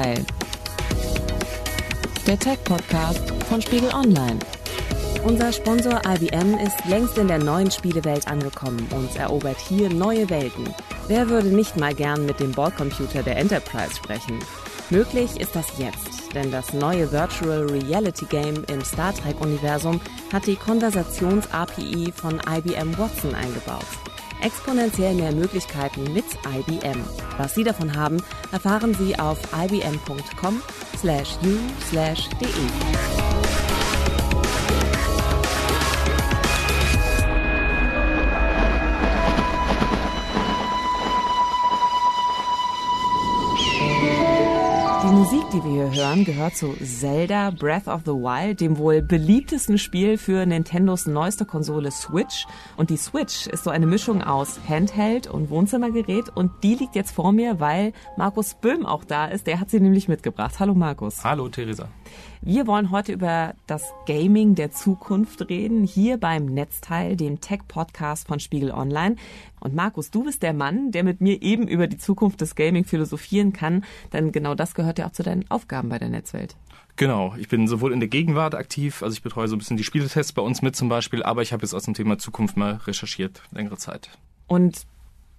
Netzteil. Der Tech-Podcast von Spiegel Online. Unser Sponsor IBM ist längst in der neuen Spielewelt angekommen und erobert hier neue Welten. Wer würde nicht mal gern mit dem Bordcomputer der Enterprise sprechen? Möglich ist das jetzt, denn das neue Virtual Reality Game im Star Trek-Universum hat die Konversations-API von IBM Watson eingebaut. Exponentiell mehr Möglichkeiten mit IBM. Was Sie davon haben, erfahren Sie auf ibm.com Die wir hier hören, gehört zu Zelda Breath of the Wild, dem wohl beliebtesten Spiel für Nintendos neueste Konsole Switch. Und die Switch ist so eine Mischung aus Handheld und Wohnzimmergerät und die liegt jetzt vor mir, weil Markus Böhm auch da ist. Der hat sie nämlich mitgebracht. Hallo Markus. Hallo Theresa. Wir wollen heute über das Gaming der Zukunft reden, hier beim Netzteil, dem Tech-Podcast von Spiegel Online. Und Markus, du bist der Mann, der mit mir eben über die Zukunft des Gaming philosophieren kann, denn genau das gehört ja auch zu deinen Aufgaben bei der Netzwelt. Genau, ich bin sowohl in der Gegenwart aktiv, also ich betreue so ein bisschen die Spieletests bei uns mit zum Beispiel, aber ich habe jetzt aus dem Thema Zukunft mal recherchiert, längere Zeit. Und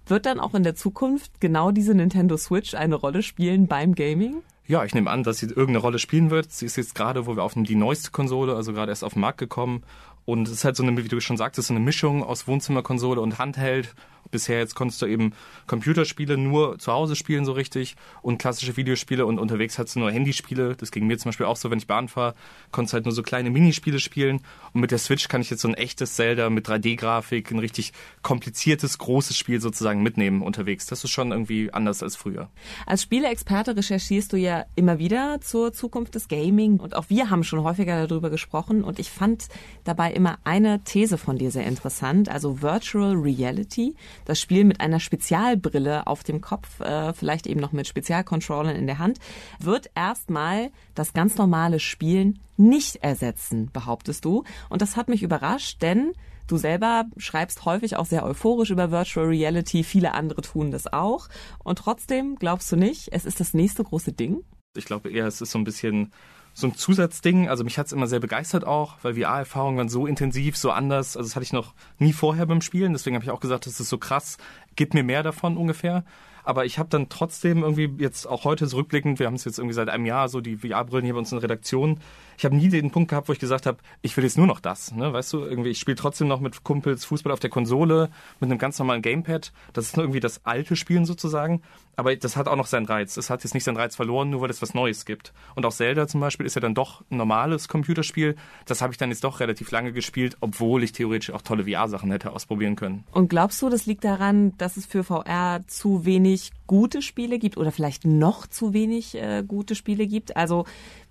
wird dann auch in der Zukunft genau diese Nintendo Switch eine Rolle spielen beim Gaming? Ja, ich nehme an, dass sie irgendeine Rolle spielen wird. Sie ist jetzt gerade, wo wir auf die neueste Konsole, also gerade erst auf den Markt gekommen. Und es ist halt so eine, wie du schon sagtest, so eine Mischung aus Wohnzimmerkonsole und Handheld bisher jetzt konntest du eben Computerspiele nur zu Hause spielen so richtig und klassische Videospiele und unterwegs hattest du nur Handyspiele. Das ging mir zum Beispiel auch so, wenn ich Bahn fahre, konntest halt nur so kleine Minispiele spielen. Und mit der Switch kann ich jetzt so ein echtes Zelda mit 3D-Grafik, ein richtig kompliziertes, großes Spiel sozusagen mitnehmen unterwegs. Das ist schon irgendwie anders als früher. Als Spieleexperte recherchierst du ja immer wieder zur Zukunft des Gaming und auch wir haben schon häufiger darüber gesprochen und ich fand dabei immer eine These von dir sehr interessant, also Virtual Reality das Spiel mit einer Spezialbrille auf dem Kopf, äh, vielleicht eben noch mit Spezialcontrollern in der Hand, wird erstmal das ganz normale Spielen nicht ersetzen, behauptest du. Und das hat mich überrascht, denn Du selber schreibst häufig auch sehr euphorisch über Virtual Reality, viele andere tun das auch. Und trotzdem glaubst du nicht, es ist das nächste große Ding? Ich glaube eher, es ist so ein bisschen so ein Zusatzding. Also mich hat es immer sehr begeistert auch, weil VR-Erfahrungen waren so intensiv, so anders. Also das hatte ich noch nie vorher beim Spielen. Deswegen habe ich auch gesagt, das ist so krass. Gib mir mehr davon ungefähr. Aber ich habe dann trotzdem irgendwie jetzt auch heute zurückblickend, wir haben es jetzt irgendwie seit einem Jahr so die VR-Brillen hier bei uns in der Redaktion. Ich habe nie den Punkt gehabt, wo ich gesagt habe, ich will jetzt nur noch das. Ne? Weißt du, irgendwie, ich spiele trotzdem noch mit Kumpels Fußball auf der Konsole mit einem ganz normalen Gamepad. Das ist nur irgendwie das alte Spielen sozusagen. Aber das hat auch noch seinen Reiz. Es hat jetzt nicht seinen Reiz verloren, nur weil es was Neues gibt. Und auch Zelda zum Beispiel ist ja dann doch ein normales Computerspiel. Das habe ich dann jetzt doch relativ lange gespielt, obwohl ich theoretisch auch tolle VR-Sachen hätte ausprobieren können. Und glaubst du, das liegt daran, dass es für VR zu wenig gute Spiele gibt oder vielleicht noch zu wenig äh, gute Spiele gibt? Also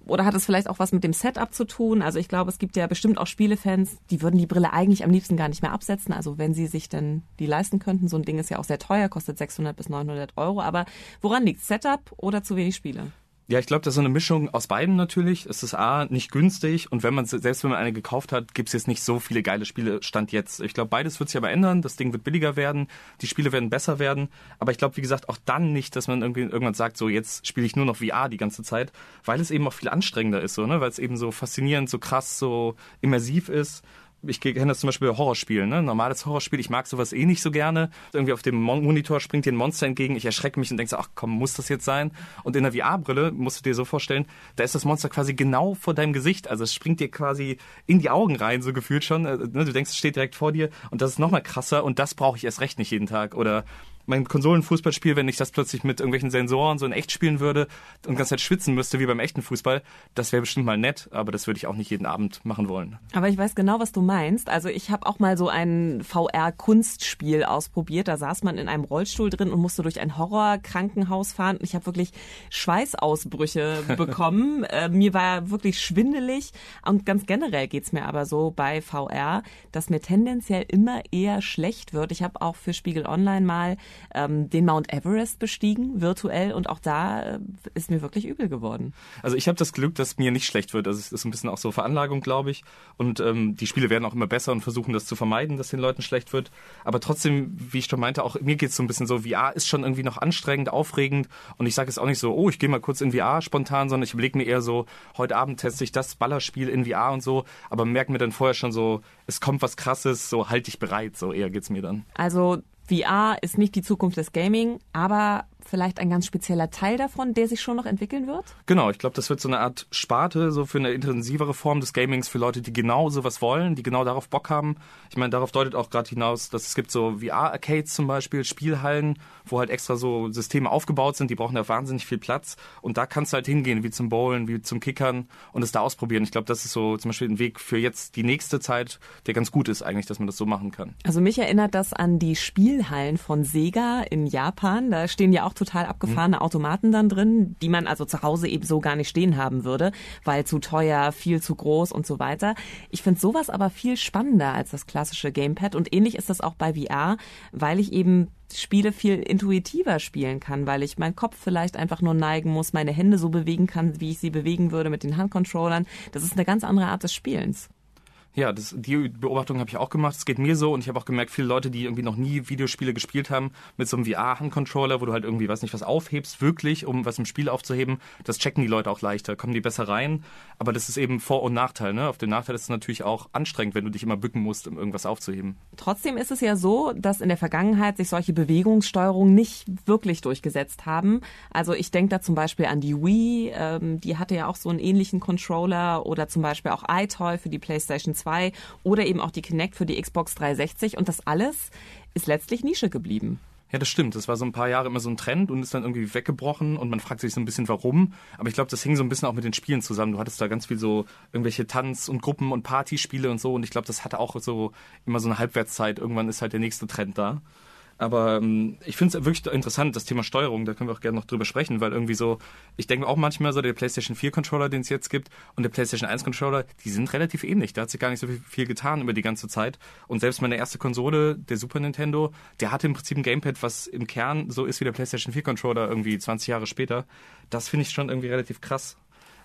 oder hat es vielleicht auch was mit dem Setup zu tun? Also ich glaube, es gibt ja bestimmt auch Spielefans, die würden die Brille eigentlich am liebsten gar nicht mehr absetzen. Also wenn sie sich denn die leisten könnten. So ein Ding ist ja auch sehr teuer, kostet 600 bis 900 Euro. Aber woran liegt Setup oder zu wenig Spiele? Ja, ich glaube, das ist so eine Mischung aus beiden natürlich. Es ist A, nicht günstig und wenn man selbst wenn man eine gekauft hat, gibt es jetzt nicht so viele geile Spiele Stand jetzt. Ich glaube, beides wird sich aber ändern. Das Ding wird billiger werden, die Spiele werden besser werden. Aber ich glaube, wie gesagt, auch dann nicht, dass man irgendwie irgendwann sagt, so jetzt spiele ich nur noch VR die ganze Zeit, weil es eben auch viel anstrengender ist, so, ne? Weil es eben so faszinierend, so krass, so immersiv ist ich kenne das zum Beispiel bei Horrorspielen, ne? normales Horrorspiel, ich mag sowas eh nicht so gerne. Irgendwie auf dem Mon Monitor springt dir ein Monster entgegen, ich erschrecke mich und denke so, ach komm, muss das jetzt sein? Und in der VR-Brille, musst du dir so vorstellen, da ist das Monster quasi genau vor deinem Gesicht, also es springt dir quasi in die Augen rein, so gefühlt schon. Äh, ne? Du denkst, es steht direkt vor dir und das ist nochmal krasser und das brauche ich erst recht nicht jeden Tag. Oder mein Konsolenfußballspiel, wenn ich das plötzlich mit irgendwelchen Sensoren so in echt spielen würde und ganz Zeit schwitzen müsste wie beim echten Fußball, das wäre bestimmt mal nett, aber das würde ich auch nicht jeden Abend machen wollen. Aber ich weiß genau, was du meinst. Also ich habe auch mal so ein VR-Kunstspiel ausprobiert. Da saß man in einem Rollstuhl drin und musste durch ein Horrorkrankenhaus fahren. Und ich habe wirklich Schweißausbrüche bekommen. äh, mir war wirklich schwindelig. Und ganz generell geht's mir aber so bei VR, dass mir tendenziell immer eher schlecht wird. Ich habe auch für Spiegel Online mal ähm, den Mount Everest bestiegen, virtuell, und auch da äh, ist mir wirklich übel geworden. Also ich habe das Glück, dass mir nicht schlecht wird. Also es ist ein bisschen auch so Veranlagung, glaube ich. Und ähm, die Spiele werden auch immer besser und versuchen das zu vermeiden, dass den Leuten schlecht wird. Aber trotzdem, wie ich schon meinte, auch mir geht's so ein bisschen so, VR ist schon irgendwie noch anstrengend, aufregend. Und ich sage es auch nicht so, oh, ich gehe mal kurz in VR spontan, sondern ich überlege mir eher so, heute Abend teste ich das Ballerspiel in VR und so. Aber merke mir dann vorher schon so, es kommt was Krasses, so halt dich bereit, so eher geht's mir dann. Also VR ist nicht die Zukunft des Gaming, aber vielleicht ein ganz spezieller Teil davon, der sich schon noch entwickeln wird? Genau, ich glaube, das wird so eine Art Sparte, so für eine intensivere Form des Gamings für Leute, die genau sowas wollen, die genau darauf Bock haben. Ich meine, darauf deutet auch gerade hinaus, dass es gibt so VR-Arcades zum Beispiel, Spielhallen, wo halt extra so Systeme aufgebaut sind, die brauchen ja wahnsinnig viel Platz. Und da kannst du halt hingehen, wie zum Bowlen, wie zum Kickern und es da ausprobieren. Ich glaube, das ist so zum Beispiel ein Weg für jetzt die nächste Zeit, der ganz gut ist eigentlich, dass man das so machen kann. Also mich erinnert das an die Spielhallen von Sega in Japan. Da stehen ja auch total abgefahrene mhm. Automaten dann drin, die man also zu Hause eben so gar nicht stehen haben würde, weil zu teuer, viel zu groß und so weiter. Ich finde sowas aber viel spannender als das klassische Gamepad und ähnlich ist das auch bei VR, weil ich eben Spiele viel intuitiver spielen kann, weil ich meinen Kopf vielleicht einfach nur neigen muss, meine Hände so bewegen kann, wie ich sie bewegen würde mit den Handcontrollern. Das ist eine ganz andere Art des Spielens. Ja, das, die Beobachtung habe ich auch gemacht. Es geht mir so und ich habe auch gemerkt, viele Leute, die irgendwie noch nie Videospiele gespielt haben, mit so einem VR-Handcontroller, wo du halt irgendwie, weiß nicht, was aufhebst, wirklich, um was im Spiel aufzuheben, das checken die Leute auch leichter, kommen die besser rein. Aber das ist eben Vor- und Nachteil. Ne? Auf den Nachteil ist es natürlich auch anstrengend, wenn du dich immer bücken musst, um irgendwas aufzuheben. Trotzdem ist es ja so, dass in der Vergangenheit sich solche Bewegungssteuerungen nicht wirklich durchgesetzt haben. Also ich denke da zum Beispiel an die Wii, ähm, die hatte ja auch so einen ähnlichen Controller oder zum Beispiel auch iToy für die PlayStation 2 oder eben auch die Kinect für die Xbox 360 und das alles ist letztlich Nische geblieben. Ja, das stimmt. Das war so ein paar Jahre immer so ein Trend und ist dann irgendwie weggebrochen und man fragt sich so ein bisschen warum. Aber ich glaube, das hing so ein bisschen auch mit den Spielen zusammen. Du hattest da ganz viel so irgendwelche Tanz- und Gruppen- und Partyspiele und so und ich glaube, das hatte auch so immer so eine Halbwertszeit. Irgendwann ist halt der nächste Trend da. Aber ähm, ich finde es wirklich interessant, das Thema Steuerung, da können wir auch gerne noch drüber sprechen, weil irgendwie so, ich denke auch manchmal so, der PlayStation 4 Controller, den es jetzt gibt, und der PlayStation 1 Controller, die sind relativ ähnlich. Da hat sich gar nicht so viel, viel getan über die ganze Zeit. Und selbst meine erste Konsole, der Super Nintendo, der hatte im Prinzip ein Gamepad, was im Kern so ist wie der PlayStation 4 Controller irgendwie 20 Jahre später. Das finde ich schon irgendwie relativ krass.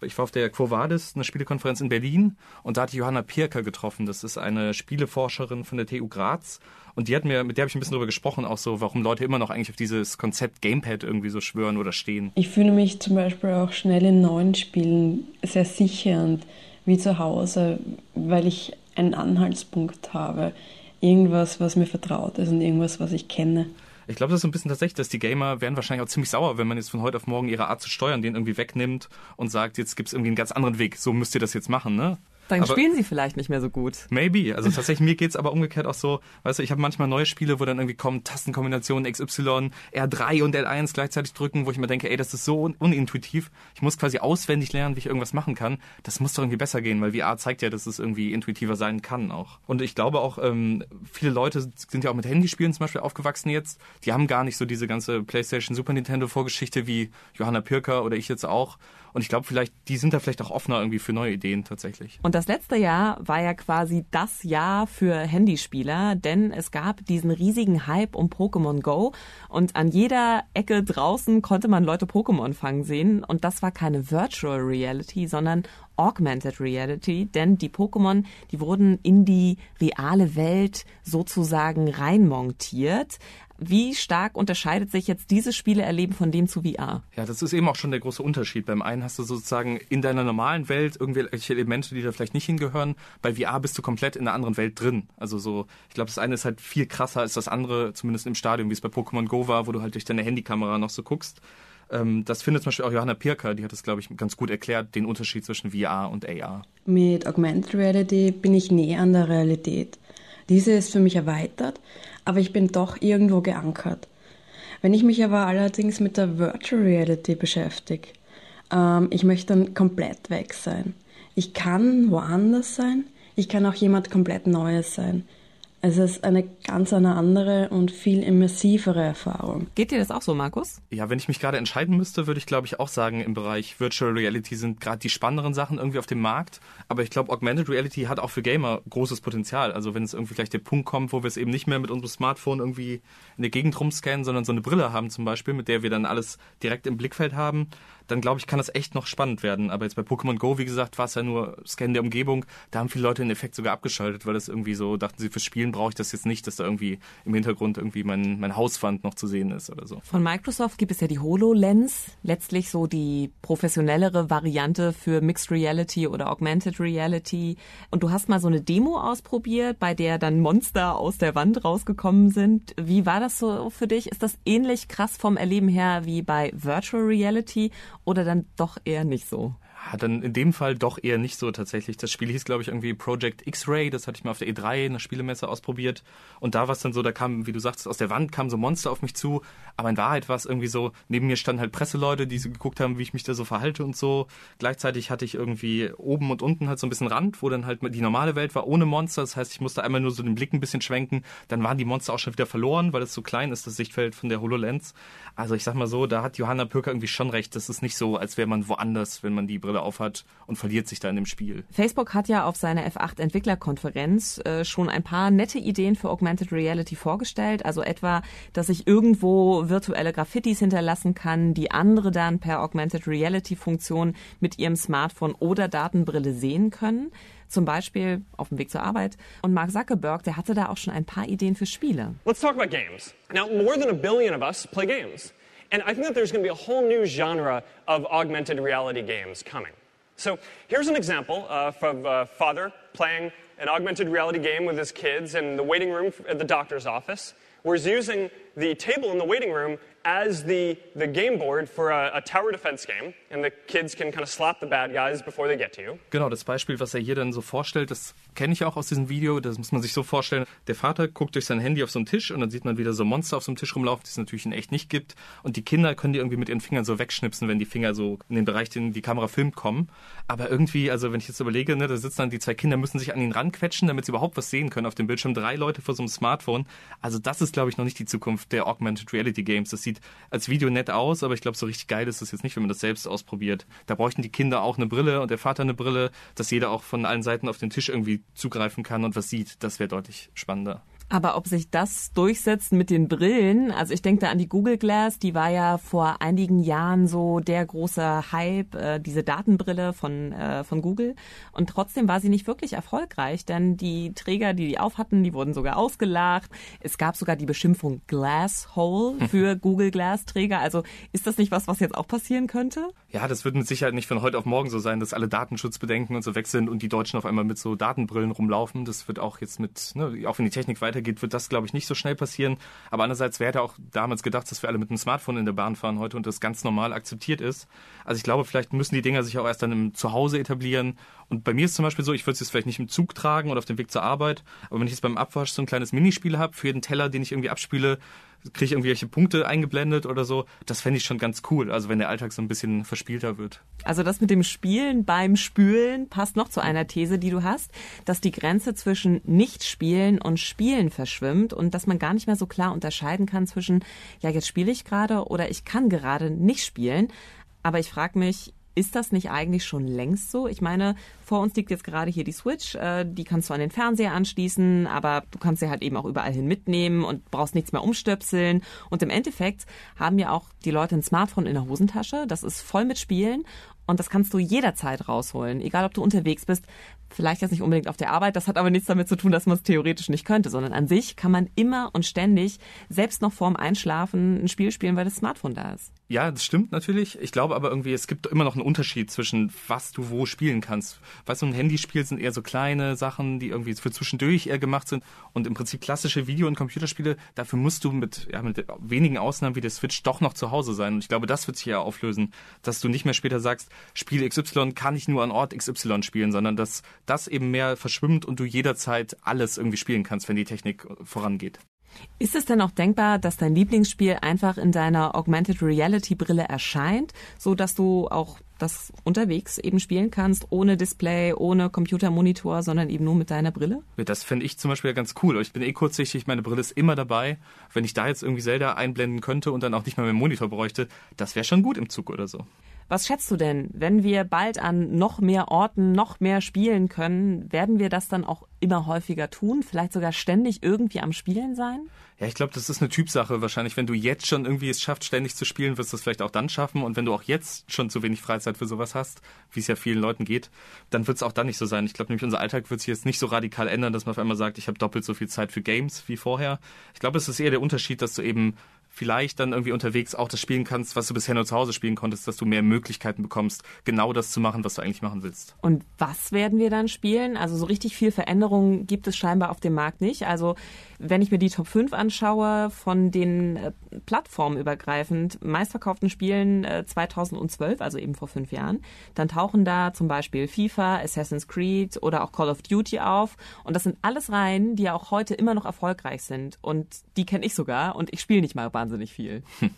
Ich war auf der Quo Vadis, eine Spielekonferenz in Berlin, und da hatte Johanna Pirker getroffen. Das ist eine Spieleforscherin von der TU Graz. Und die hat mir, mit der habe ich ein bisschen darüber gesprochen, auch so, warum Leute immer noch eigentlich auf dieses Konzept Gamepad irgendwie so schwören oder stehen. Ich fühle mich zum Beispiel auch schnell in neuen Spielen sehr sicher und wie zu Hause, weil ich einen Anhaltspunkt habe. Irgendwas, was mir vertraut ist und irgendwas, was ich kenne. Ich glaube, das ist so ein bisschen tatsächlich, dass die Gamer werden wahrscheinlich auch ziemlich sauer, wenn man jetzt von heute auf morgen ihre Art zu steuern den irgendwie wegnimmt und sagt, jetzt gibt es irgendwie einen ganz anderen Weg, so müsst ihr das jetzt machen, ne? Dann aber spielen sie vielleicht nicht mehr so gut. Maybe. Also tatsächlich, mir geht's aber umgekehrt auch so, weißt du, ich habe manchmal neue Spiele, wo dann irgendwie kommen Tastenkombinationen XY, R3 und L1 gleichzeitig drücken, wo ich mir denke, ey, das ist so unintuitiv. Ich muss quasi auswendig lernen, wie ich irgendwas machen kann. Das muss doch irgendwie besser gehen, weil VR zeigt ja, dass es irgendwie intuitiver sein kann auch. Und ich glaube auch, ähm, viele Leute sind ja auch mit Handyspielen zum Beispiel aufgewachsen jetzt. Die haben gar nicht so diese ganze PlayStation, Super Nintendo Vorgeschichte wie Johanna Pirker oder ich jetzt auch. Und ich glaube, vielleicht, die sind da vielleicht auch offener irgendwie für neue Ideen tatsächlich. Und das letzte Jahr war ja quasi das Jahr für Handyspieler, denn es gab diesen riesigen Hype um Pokémon Go und an jeder Ecke draußen konnte man Leute Pokémon fangen sehen. Und das war keine Virtual Reality, sondern Augmented Reality, denn die Pokémon, die wurden in die reale Welt sozusagen reinmontiert. Wie stark unterscheidet sich jetzt dieses Spieleerleben von dem zu VR? Ja, das ist eben auch schon der große Unterschied. Beim einen hast du sozusagen in deiner normalen Welt irgendwelche Elemente, die da vielleicht nicht hingehören. Bei VR bist du komplett in einer anderen Welt drin. Also so, ich glaube, das eine ist halt viel krasser als das andere, zumindest im Stadion, wie es bei Pokémon Go war, wo du halt durch deine Handykamera noch so guckst. Ähm, das findet zum Beispiel auch Johanna Pirker, die hat das, glaube ich, ganz gut erklärt, den Unterschied zwischen VR und AR. Mit Augmented Reality bin ich näher an der Realität. Diese ist für mich erweitert, aber ich bin doch irgendwo geankert. Wenn ich mich aber allerdings mit der Virtual Reality beschäftige, ähm, ich möchte dann komplett weg sein. Ich kann woanders sein, ich kann auch jemand komplett Neues sein. Es ist eine ganz eine andere und viel immersivere Erfahrung. Geht dir das auch so, Markus? Ja, wenn ich mich gerade entscheiden müsste, würde ich glaube ich auch sagen, im Bereich Virtual Reality sind gerade die spannenderen Sachen irgendwie auf dem Markt. Aber ich glaube, Augmented Reality hat auch für Gamer großes Potenzial. Also wenn es irgendwie gleich der Punkt kommt, wo wir es eben nicht mehr mit unserem Smartphone irgendwie in der Gegend rumscannen, sondern so eine Brille haben zum Beispiel, mit der wir dann alles direkt im Blickfeld haben, dann glaube ich, kann das echt noch spannend werden. Aber jetzt bei Pokémon Go, wie gesagt, war es ja nur Scan der Umgebung. Da haben viele Leute den Effekt sogar abgeschaltet, weil das irgendwie so, dachten sie, fürs Spielen brauche ich das jetzt nicht, dass da irgendwie im Hintergrund irgendwie mein, mein Hauswand noch zu sehen ist oder so. Von Microsoft gibt es ja die HoloLens, letztlich so die professionellere Variante für Mixed Reality oder Augmented Reality. Und du hast mal so eine Demo ausprobiert, bei der dann Monster aus der Wand rausgekommen sind. Wie war das so für dich? Ist das ähnlich krass vom Erleben her wie bei Virtual Reality oder dann doch eher nicht so? Ja, dann in dem Fall doch eher nicht so tatsächlich. Das Spiel hieß, glaube ich, irgendwie Project X-Ray. Das hatte ich mal auf der E3 in der Spielemesse ausprobiert. Und da war es dann so, da kam, wie du sagst, aus der Wand kamen so Monster auf mich zu. Aber in Wahrheit war es irgendwie so, neben mir standen halt Presseleute, die so geguckt haben, wie ich mich da so verhalte und so. Gleichzeitig hatte ich irgendwie oben und unten halt so ein bisschen Rand, wo dann halt die normale Welt war ohne Monster. Das heißt, ich musste einmal nur so den Blick ein bisschen schwenken. Dann waren die Monster auch schon wieder verloren, weil es so klein ist, das Sichtfeld von der HoloLens. Also ich sag mal so, da hat Johanna Pöker irgendwie schon recht. Das ist nicht so, als wäre man woanders, wenn man die Brille aufhat und verliert sich da in dem Spiel. Facebook hat ja auf seiner F8 Entwicklerkonferenz äh, schon ein paar nette Ideen für Augmented Reality vorgestellt. Also etwa, dass ich irgendwo virtuelle Graffitis hinterlassen kann, die andere dann per Augmented Reality Funktion mit ihrem Smartphone oder Datenbrille sehen können. Zum Beispiel auf dem Weg zur Arbeit. Und Mark Zuckerberg, der hatte da auch schon ein paar Ideen für Spiele. Let's talk about games. Now, more than a billion of us play games. And I think that there's going to be a whole new genre of augmented reality games coming. So here's an example uh, from a father playing an augmented reality game with his kids in the waiting room at the doctor's office, he's using the table in the waiting room as the, the game board for a, a, tower defense game, and the kids can kind of slap the bad guys before they get to you. Genau, das Beispiel, was er hier dann so vorstellt, das kenne ich auch aus diesem Video. Das muss man sich so vorstellen. Der Vater guckt durch sein Handy auf so einen Tisch und dann sieht man wieder so Monster auf so einem Tisch rumlaufen, die es natürlich in echt nicht gibt. Und die Kinder können die irgendwie mit ihren Fingern so wegschnipsen, wenn die Finger so in den Bereich, den die Kamera filmt, kommen. Aber irgendwie, also wenn ich jetzt überlege, ne, da sitzen dann die zwei Kinder, müssen sich an ihn ranquetschen, damit sie überhaupt was sehen können auf dem Bildschirm. Drei Leute vor so einem Smartphone. Also das ist, glaube ich, noch nicht die Zukunft der Augmented Reality Games. Das sieht als Video nett aus, aber ich glaube, so richtig geil ist das jetzt nicht, wenn man das selbst ausprobiert. Da bräuchten die Kinder auch eine Brille und der Vater eine Brille, dass jeder auch von allen Seiten auf den Tisch irgendwie zugreifen kann und was sieht. Das wäre deutlich spannender. Aber ob sich das durchsetzt mit den Brillen, also ich denke da an die Google Glass, die war ja vor einigen Jahren so der große Hype, äh, diese Datenbrille von, äh, von Google. Und trotzdem war sie nicht wirklich erfolgreich, denn die Träger, die die aufhatten, die wurden sogar ausgelacht. Es gab sogar die Beschimpfung Glasshole für Google Glass Träger. Also ist das nicht was, was jetzt auch passieren könnte? Ja, das wird mit Sicherheit nicht von heute auf morgen so sein, dass alle Datenschutzbedenken und so weg sind und die Deutschen auf einmal mit so Datenbrillen rumlaufen. Das wird auch jetzt mit, ne, auch wenn die Technik weiter weitergeht, wird das, glaube ich, nicht so schnell passieren. Aber andererseits, wer hätte auch damals gedacht, dass wir alle mit einem Smartphone in der Bahn fahren heute und das ganz normal akzeptiert ist. Also ich glaube, vielleicht müssen die Dinger sich auch erst dann im Zuhause etablieren. Und bei mir ist zum Beispiel so, ich würde es jetzt vielleicht nicht im Zug tragen oder auf dem Weg zur Arbeit, aber wenn ich jetzt beim Abwasch so ein kleines Minispiel habe, für jeden Teller, den ich irgendwie abspiele, kriege ich irgendwelche Punkte eingeblendet oder so. Das fände ich schon ganz cool, also wenn der Alltag so ein bisschen verspielter wird. Also das mit dem Spielen beim Spülen passt noch zu einer These, die du hast, dass die Grenze zwischen Nicht-Spielen und Spielen verschwimmt und dass man gar nicht mehr so klar unterscheiden kann zwischen, ja, jetzt spiele ich gerade oder ich kann gerade nicht spielen. Aber ich frage mich, ist das nicht eigentlich schon längst so? Ich meine, vor uns liegt jetzt gerade hier die Switch, äh, die kannst du an den Fernseher anschließen, aber du kannst sie halt eben auch überall hin mitnehmen und brauchst nichts mehr umstöpseln. Und im Endeffekt haben ja auch die Leute ein Smartphone in der Hosentasche, das ist voll mit Spielen und das kannst du jederzeit rausholen, egal ob du unterwegs bist. Vielleicht jetzt nicht unbedingt auf der Arbeit, das hat aber nichts damit zu tun, dass man es theoretisch nicht könnte, sondern an sich kann man immer und ständig, selbst noch vorm Einschlafen, ein Spiel spielen, weil das Smartphone da ist. Ja, das stimmt natürlich. Ich glaube aber irgendwie, es gibt immer noch einen Unterschied zwischen was du wo spielen kannst. Weißt du, ein Handyspiel sind eher so kleine Sachen, die irgendwie für zwischendurch eher gemacht sind. Und im Prinzip klassische Video- und Computerspiele, dafür musst du mit, ja, mit wenigen Ausnahmen wie der Switch doch noch zu Hause sein. Und ich glaube, das wird sich ja auflösen, dass du nicht mehr später sagst, Spiel XY kann ich nur an Ort XY spielen, sondern dass das eben mehr verschwimmt und du jederzeit alles irgendwie spielen kannst, wenn die Technik vorangeht. Ist es denn auch denkbar, dass dein Lieblingsspiel einfach in deiner Augmented Reality Brille erscheint, so dass du auch das unterwegs eben spielen kannst, ohne Display, ohne Computermonitor, sondern eben nur mit deiner Brille? Das fände ich zum Beispiel ganz cool. Ich bin eh kurzsichtig, meine Brille ist immer dabei. Wenn ich da jetzt irgendwie Zelda einblenden könnte und dann auch nicht mal meinen Monitor bräuchte, das wäre schon gut im Zug oder so. Was schätzt du denn, wenn wir bald an noch mehr Orten noch mehr spielen können, werden wir das dann auch immer häufiger tun? Vielleicht sogar ständig irgendwie am Spielen sein? Ja, ich glaube, das ist eine Typsache. Wahrscheinlich, wenn du jetzt schon irgendwie es schafft, ständig zu spielen, wirst du es vielleicht auch dann schaffen. Und wenn du auch jetzt schon zu wenig Freizeit für sowas hast, wie es ja vielen Leuten geht, dann wird es auch dann nicht so sein. Ich glaube nämlich, unser Alltag wird sich jetzt nicht so radikal ändern, dass man auf einmal sagt, ich habe doppelt so viel Zeit für Games wie vorher. Ich glaube, es ist eher der Unterschied, dass du eben vielleicht dann irgendwie unterwegs auch das spielen kannst, was du bisher nur zu Hause spielen konntest, dass du mehr Möglichkeiten bekommst, genau das zu machen, was du eigentlich machen willst. Und was werden wir dann spielen? Also so richtig viel Veränderung gibt es scheinbar auf dem Markt nicht. Also wenn ich mir die Top 5 anschaue von den äh, plattformübergreifend meistverkauften Spielen äh, 2012, also eben vor fünf Jahren, dann tauchen da zum Beispiel FIFA, Assassin's Creed oder auch Call of Duty auf. Und das sind alles Reihen, die ja auch heute immer noch erfolgreich sind. Und die kenne ich sogar und ich spiele nicht mal wahnsinnig viel.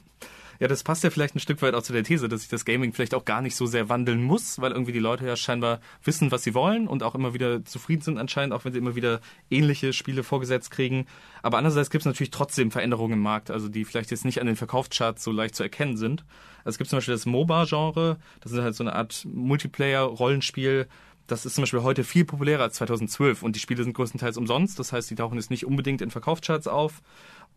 Ja, das passt ja vielleicht ein Stück weit auch zu der These, dass sich das Gaming vielleicht auch gar nicht so sehr wandeln muss, weil irgendwie die Leute ja scheinbar wissen, was sie wollen und auch immer wieder zufrieden sind anscheinend, auch wenn sie immer wieder ähnliche Spiele vorgesetzt kriegen. Aber andererseits gibt es natürlich trotzdem Veränderungen im Markt, also die vielleicht jetzt nicht an den Verkaufscharts so leicht zu erkennen sind. Also es gibt zum Beispiel das MOBA-Genre, das ist halt so eine Art Multiplayer-Rollenspiel, das ist zum Beispiel heute viel populärer als 2012 und die Spiele sind größtenteils umsonst. Das heißt, die tauchen jetzt nicht unbedingt in Verkaufscharts auf.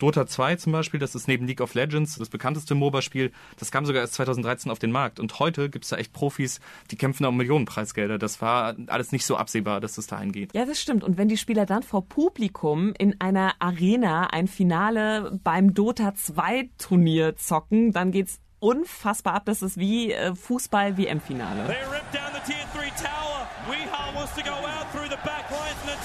Dota 2 zum Beispiel, das ist neben League of Legends das bekannteste MOBA-Spiel, das kam sogar erst 2013 auf den Markt. Und heute gibt es da echt Profis, die kämpfen um Millionenpreisgelder. Das war alles nicht so absehbar, dass es dahin geht. Ja, das stimmt. Und wenn die Spieler dann vor Publikum in einer Arena ein Finale beim Dota 2 Turnier zocken, dann geht's unfassbar ab. Das ist wie äh, Fußball-WM-Finale.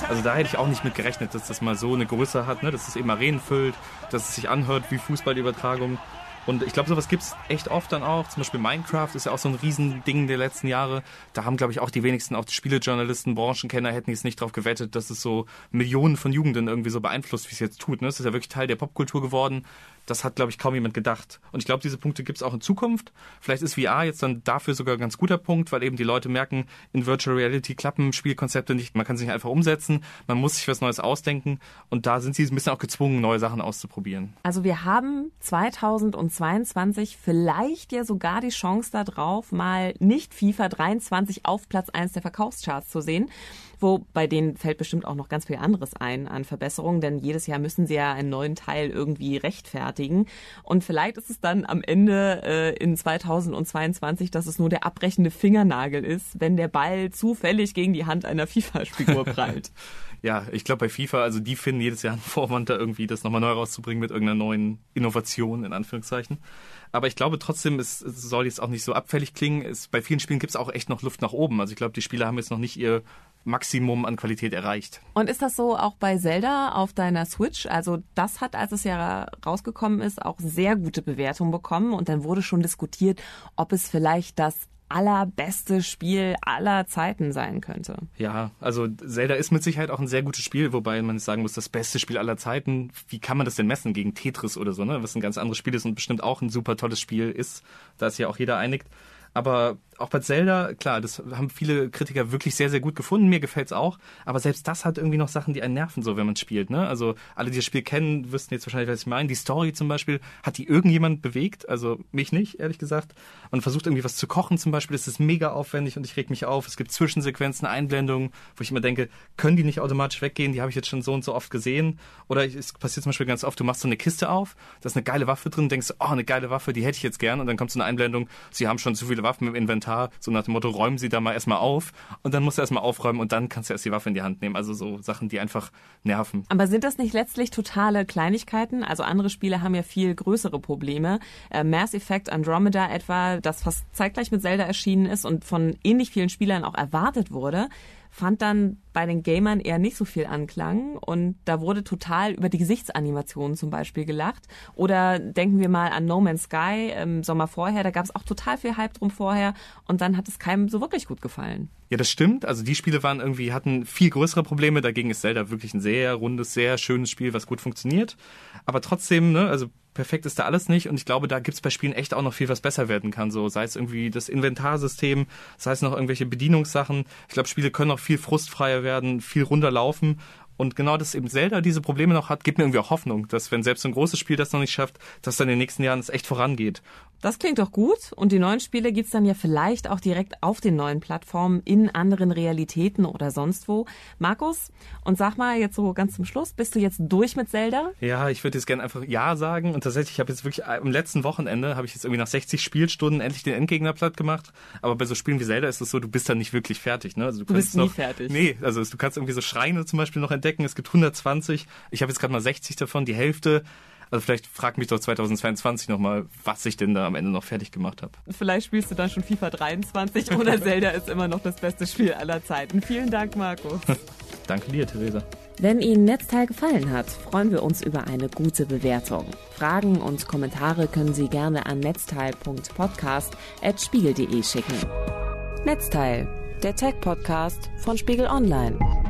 Also da hätte ich auch nicht mit gerechnet, dass das mal so eine Größe hat, ne? dass es eben Arenen füllt, dass es sich anhört wie Fußballübertragung. Und ich glaube, sowas gibt's echt oft dann auch. Zum Beispiel Minecraft ist ja auch so ein Riesending der letzten Jahre. Da haben, glaube ich, auch die wenigsten, auch die Spielejournalisten, Branchenkenner hätten jetzt nicht darauf gewettet, dass es so Millionen von Jugenden irgendwie so beeinflusst, wie es jetzt tut. Ne? Es ist ja wirklich Teil der Popkultur geworden das hat, glaube ich, kaum jemand gedacht. Und ich glaube, diese Punkte gibt es auch in Zukunft. Vielleicht ist VR jetzt dann dafür sogar ein ganz guter Punkt, weil eben die Leute merken, in Virtual Reality klappen Spielkonzepte nicht. Man kann sie nicht einfach umsetzen, man muss sich was Neues ausdenken. Und da sind sie ein bisschen auch gezwungen, neue Sachen auszuprobieren. Also wir haben 2022 vielleicht ja sogar die Chance darauf, mal nicht FIFA 23 auf Platz 1 der Verkaufscharts zu sehen, wo bei denen fällt bestimmt auch noch ganz viel anderes ein an Verbesserungen, denn jedes Jahr müssen sie ja einen neuen Teil irgendwie rechtfertigen. Und vielleicht ist es dann am Ende äh, in 2022, dass es nur der abbrechende Fingernagel ist, wenn der Ball zufällig gegen die Hand einer FIFA-Figur prallt. ja, ich glaube bei FIFA, also die finden jedes Jahr einen Vorwand, da irgendwie das nochmal neu rauszubringen mit irgendeiner neuen Innovation, in Anführungszeichen. Aber ich glaube trotzdem, es, soll jetzt auch nicht so abfällig klingen. Es, bei vielen Spielen gibt es auch echt noch Luft nach oben. Also ich glaube, die Spieler haben jetzt noch nicht ihr Maximum an Qualität erreicht. Und ist das so auch bei Zelda auf deiner Switch? Also das hat, als es ja rausgekommen ist, auch sehr gute Bewertungen bekommen und dann wurde schon diskutiert, ob es vielleicht das allerbeste Spiel aller Zeiten sein könnte. Ja, also Zelda ist mit Sicherheit auch ein sehr gutes Spiel, wobei man sagen muss, das beste Spiel aller Zeiten. Wie kann man das denn messen gegen Tetris oder so, ne? Was ein ganz anderes Spiel ist und bestimmt auch ein super tolles Spiel ist. Da ist ja auch jeder einig. Aber auch bei Zelda, klar, das haben viele Kritiker wirklich sehr, sehr gut gefunden. Mir gefällt's auch. Aber selbst das hat irgendwie noch Sachen, die einen nerven, so wenn man spielt. Ne? Also alle, die das Spiel kennen, wüssten jetzt wahrscheinlich, was ich meine. Die Story zum Beispiel, hat die irgendjemand bewegt? Also mich nicht, ehrlich gesagt. Man versucht irgendwie was zu kochen zum Beispiel. Das ist mega aufwendig und ich reg mich auf. Es gibt Zwischensequenzen, Einblendungen, wo ich immer denke, können die nicht automatisch weggehen? Die habe ich jetzt schon so und so oft gesehen. Oder es passiert zum Beispiel ganz oft, du machst so eine Kiste auf, da ist eine geile Waffe drin, denkst, oh, eine geile Waffe, die hätte ich jetzt gern. Und dann kommt so eine Einblendung, sie haben schon zu viele Waffen im Inventar, so nach dem Motto, räumen Sie da mal erstmal auf und dann musst du erstmal aufräumen und dann kannst du erst die Waffe in die Hand nehmen. Also so Sachen, die einfach nerven. Aber sind das nicht letztlich totale Kleinigkeiten? Also andere Spiele haben ja viel größere Probleme. Äh, Mass Effect Andromeda etwa, das fast zeitgleich mit Zelda erschienen ist und von ähnlich vielen Spielern auch erwartet wurde, fand dann bei den Gamern eher nicht so viel Anklang und da wurde total über die Gesichtsanimationen zum Beispiel gelacht. Oder denken wir mal an No Man's Sky im Sommer vorher, da gab es auch total viel Hype drum vorher und dann hat es keinem so wirklich gut gefallen. Ja, das stimmt. Also die Spiele waren irgendwie, hatten viel größere Probleme. Dagegen ist Zelda wirklich ein sehr rundes, sehr schönes Spiel, was gut funktioniert. Aber trotzdem, ne, also perfekt ist da alles nicht und ich glaube, da gibt's bei Spielen echt auch noch viel, was besser werden kann. So sei es irgendwie das Inventarsystem, sei es noch irgendwelche Bedienungssachen. Ich glaube, Spiele können auch viel frustfreier werden, viel runterlaufen und genau, dass eben Zelda diese Probleme noch hat, gibt mir irgendwie auch Hoffnung, dass wenn selbst so ein großes Spiel das noch nicht schafft, dass dann in den nächsten Jahren es echt vorangeht. Das klingt doch gut. Und die neuen Spiele gibt's dann ja vielleicht auch direkt auf den neuen Plattformen in anderen Realitäten oder sonst wo. Markus, und sag mal jetzt so ganz zum Schluss, bist du jetzt durch mit Zelda? Ja, ich würde jetzt gerne einfach Ja sagen. Und tatsächlich, ich habe jetzt wirklich am letzten Wochenende, habe ich jetzt irgendwie nach 60 Spielstunden endlich den Endgegner platt gemacht. Aber bei so Spielen wie Zelda ist es so, du bist dann nicht wirklich fertig. Ne? Also du, du bist noch, nie fertig. Nee, also du kannst irgendwie so Schreine zum Beispiel noch entdecken. Es gibt 120. Ich habe jetzt gerade mal 60 davon, die Hälfte also vielleicht frag mich doch 2022 nochmal, was ich denn da am Ende noch fertig gemacht habe. Vielleicht spielst du dann schon FIFA 23 oder Zelda ist immer noch das beste Spiel aller Zeiten. Vielen Dank, Markus. Danke dir, Theresa. Wenn Ihnen Netzteil gefallen hat, freuen wir uns über eine gute Bewertung. Fragen und Kommentare können Sie gerne an netzteil.podcast.spiegel.de schicken. Netzteil, der Tech-Podcast von Spiegel Online.